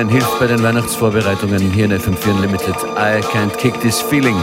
Man hilft bei den Weihnachtsvorbereitungen hier in FM4 Unlimited. I can't kick this feeling.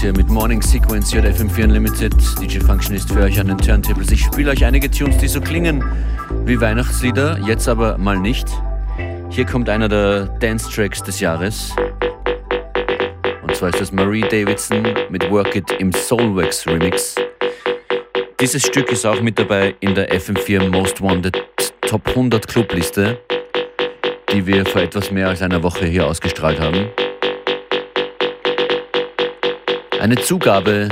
Hier mit Morning Sequence JFM4 Unlimited. DJ Function ist für euch an den Turntables. Ich spiele euch einige Tunes, die so klingen wie Weihnachtslieder, jetzt aber mal nicht. Hier kommt einer der Dance-Tracks des Jahres. Und zwar ist das Marie Davidson mit Work It im Soulwax Remix. Dieses Stück ist auch mit dabei in der FM4 Most Wanted Top 100 Clubliste, die wir vor etwas mehr als einer Woche hier ausgestrahlt haben. Eine Zugabe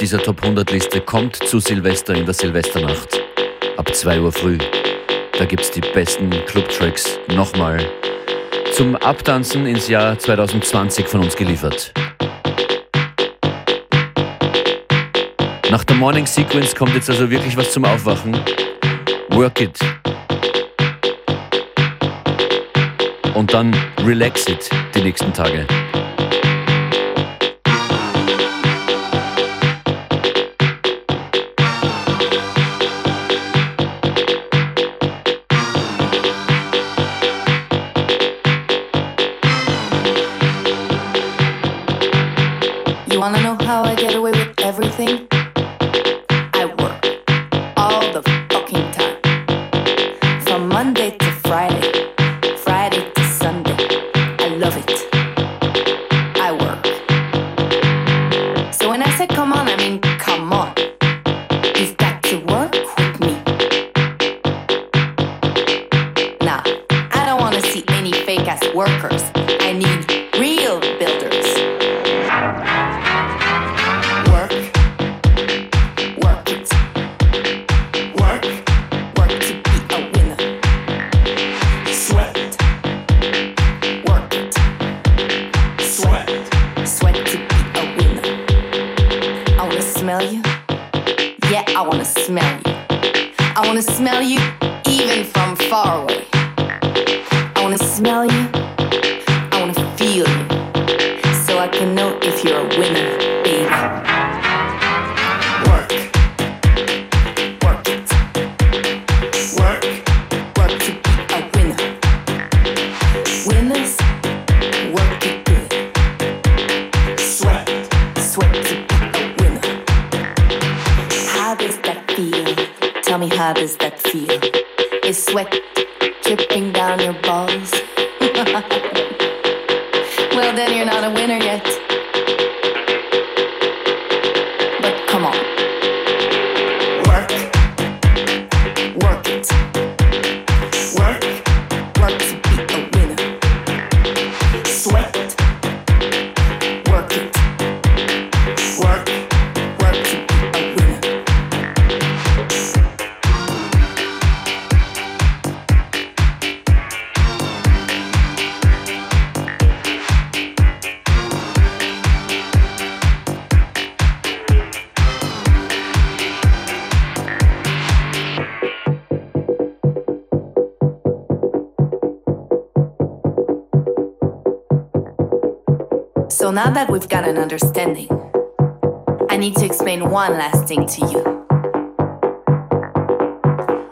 dieser Top 100 Liste kommt zu Silvester in der Silvesternacht ab 2 Uhr früh. Da gibt es die besten Clubtracks nochmal zum Abtanzen ins Jahr 2020 von uns geliefert. Nach der Morning Sequence kommt jetzt also wirklich was zum Aufwachen. Work it. Und dann relax it die nächsten Tage.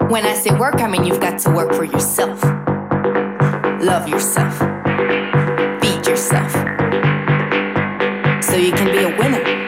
When I say work, I mean you've got to work for yourself. Love yourself. Feed yourself. So you can be a winner.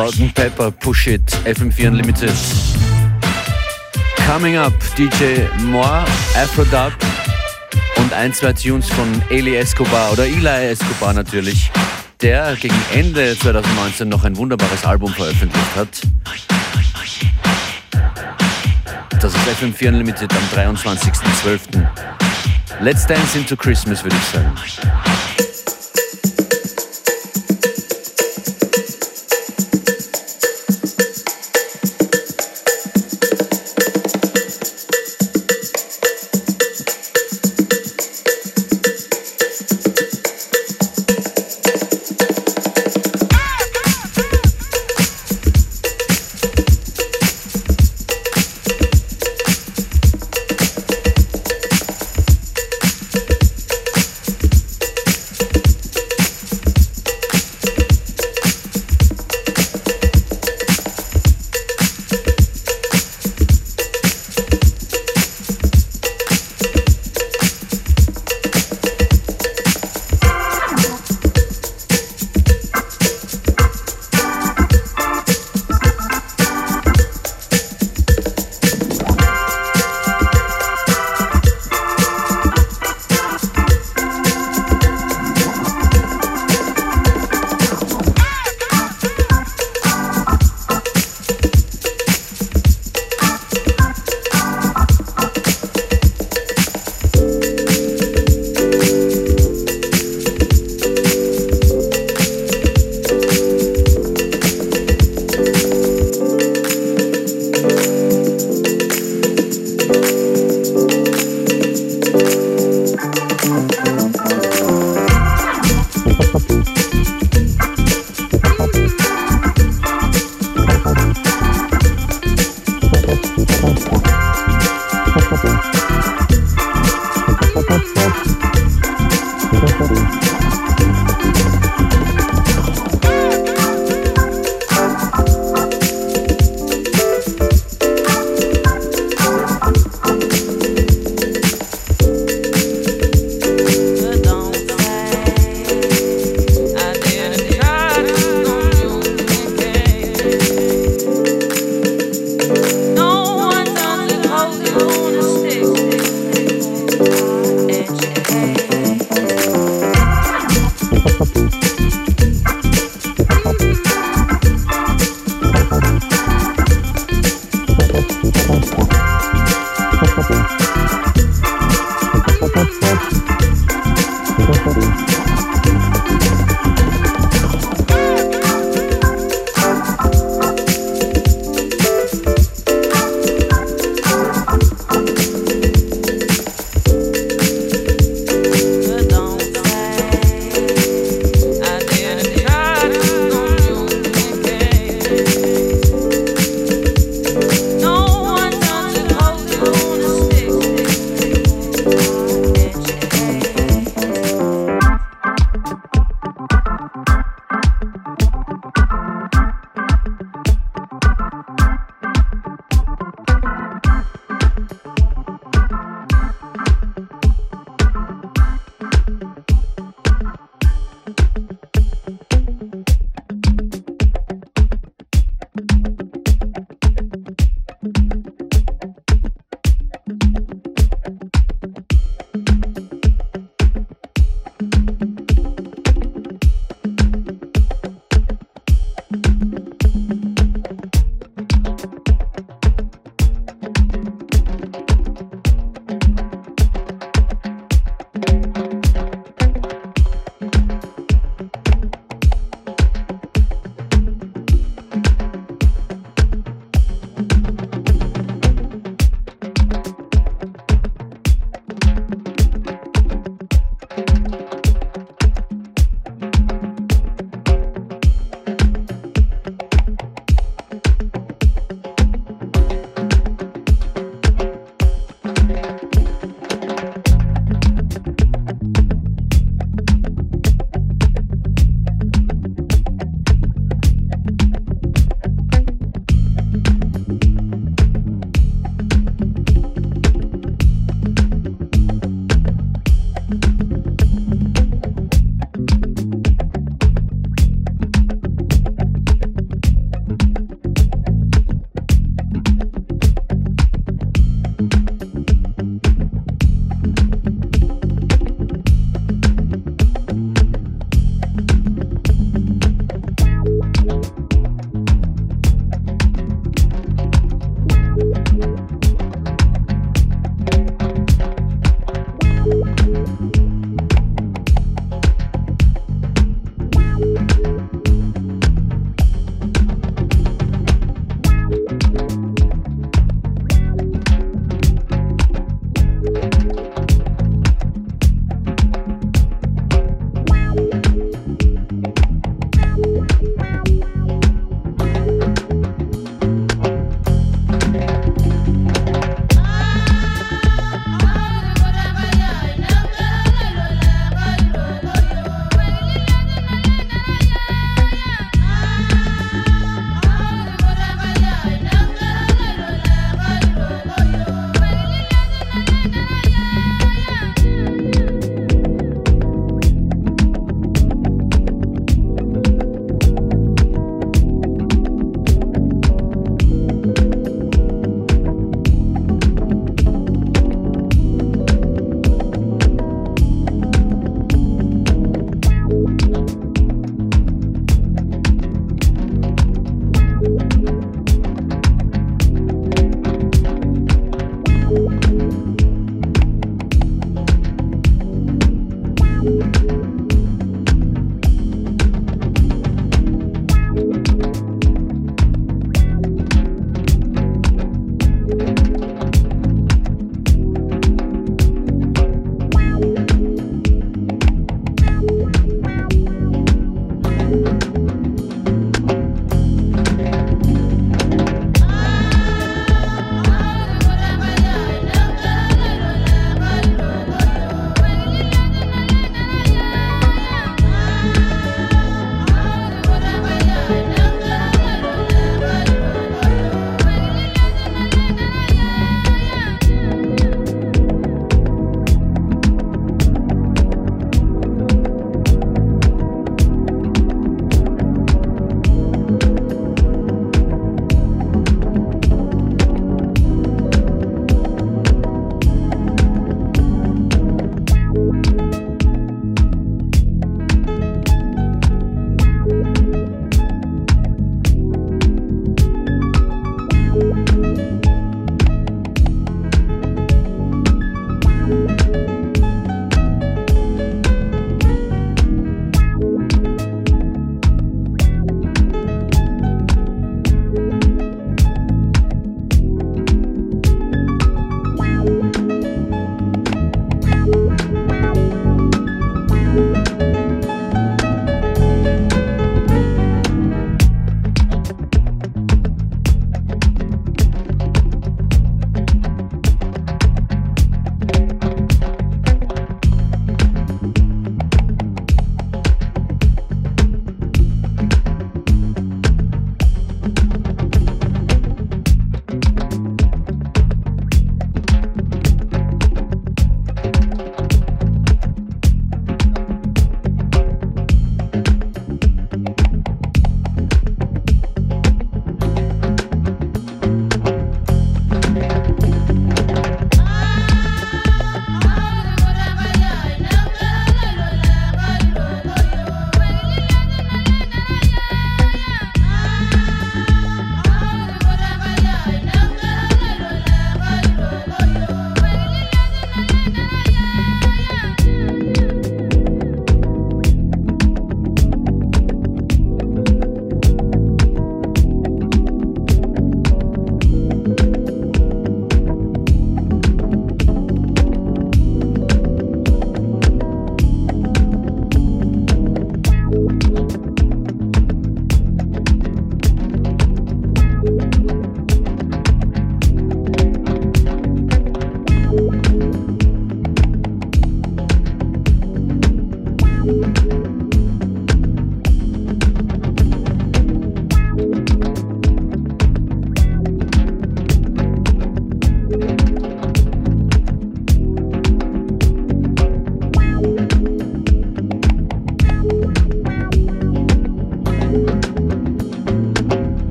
Salt and Pepper, Push It, FM4 Unlimited. Coming up, DJ Moore, Afrodub und ein, zwei Tunes von Eli Escobar oder Eli Escobar natürlich, der gegen Ende 2019 noch ein wunderbares Album veröffentlicht hat. Das ist FM4 Unlimited am 23.12. Let's Dance into Christmas, würde ich sagen.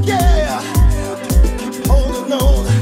Yeah, keep holding on.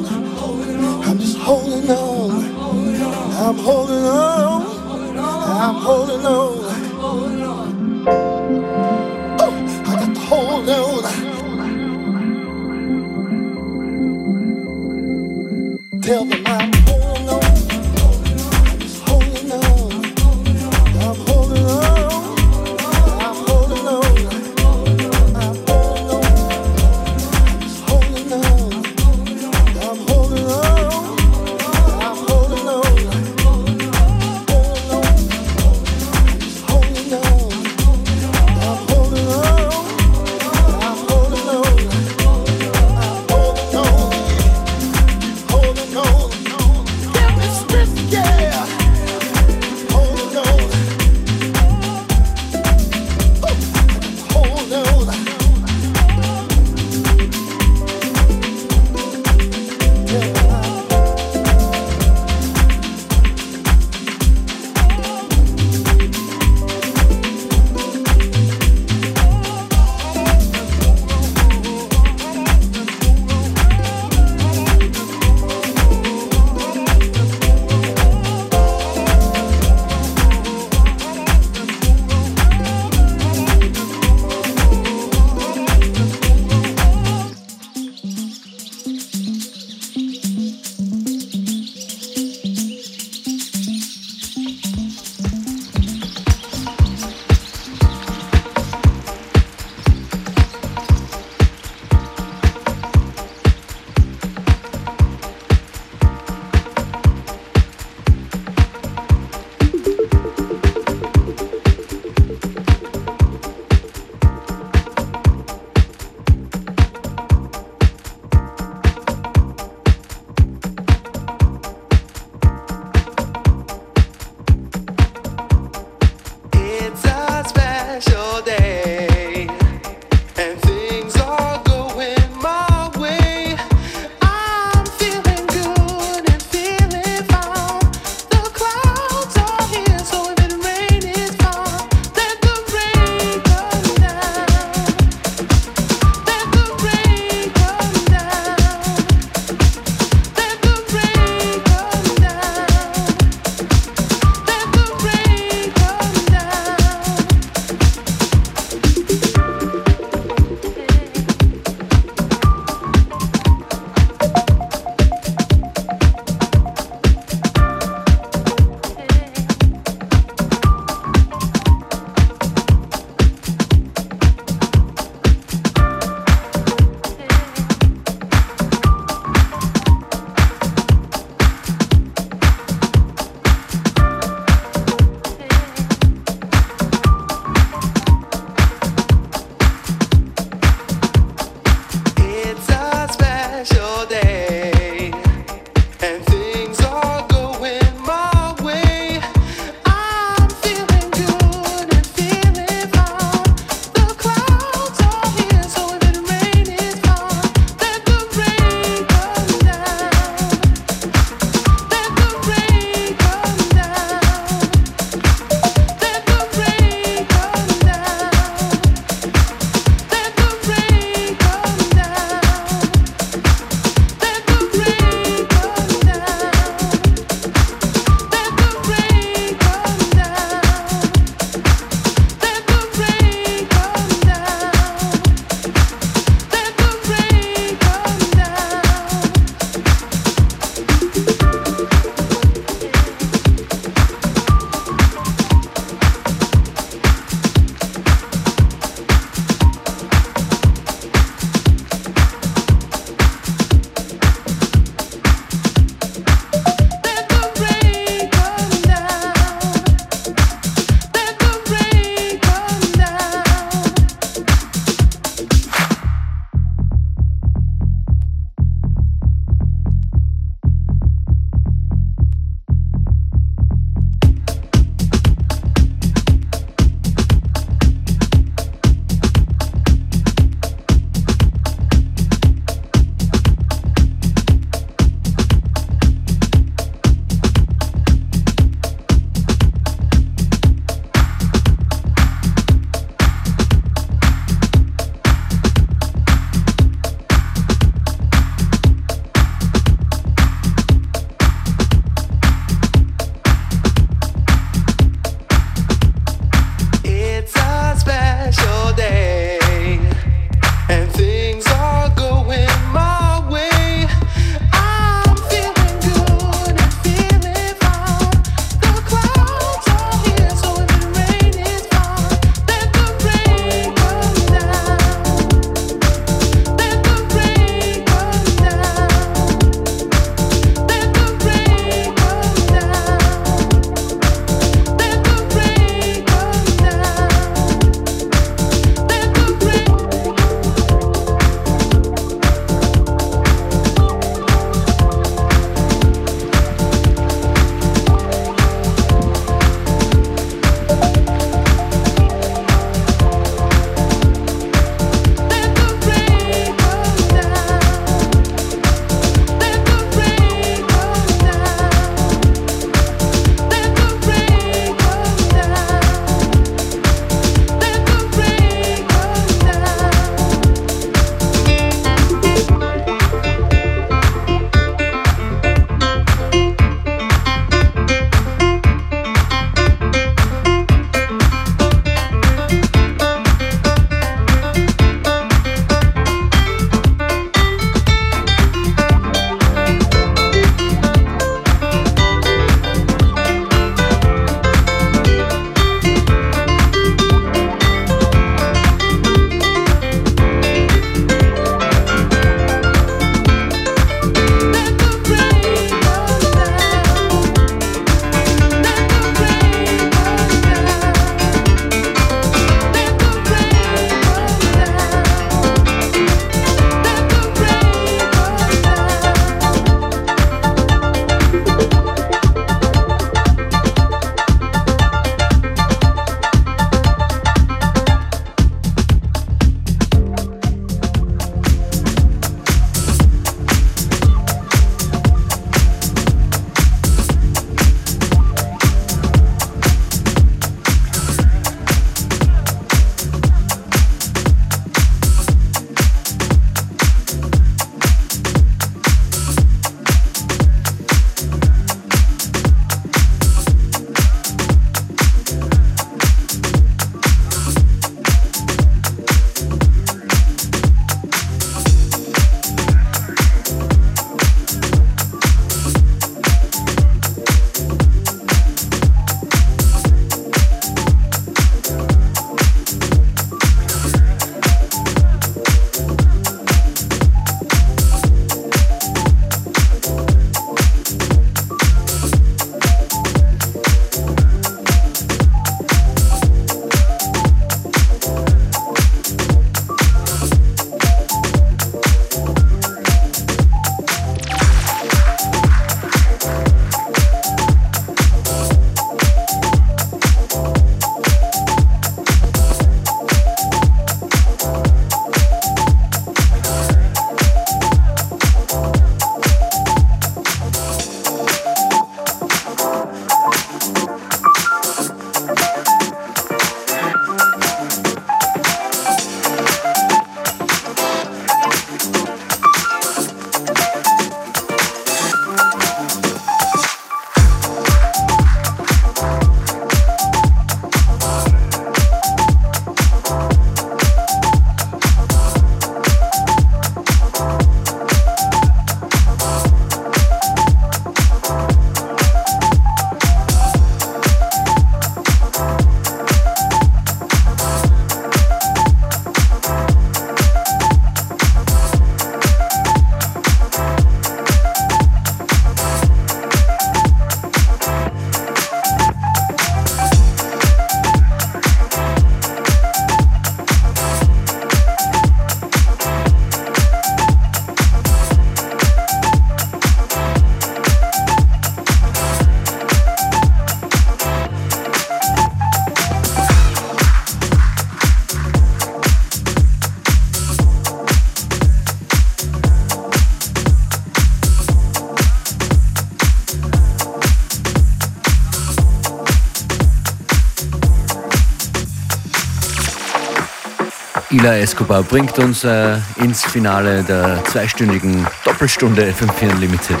Ila Escobar bringt uns äh, ins Finale der zweistündigen Doppelstunde FM4 Unlimited.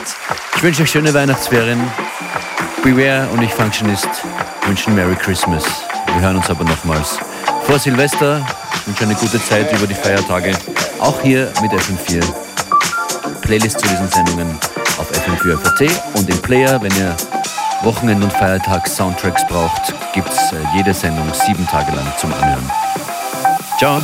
Ich wünsche euch schöne Weihnachtsferien. Beware und ich Functionist wünschen Merry Christmas. Wir hören uns aber nochmals vor Silvester. Ich wünsche eine gute Zeit über die Feiertage. Auch hier mit FM4. Playlist zu diesen Sendungen auf FM4 und im Player, wenn ihr Wochenend- und Feiertags-Soundtracks braucht, gibt es äh, jede Sendung sieben Tage lang zum Anhören. Ciao!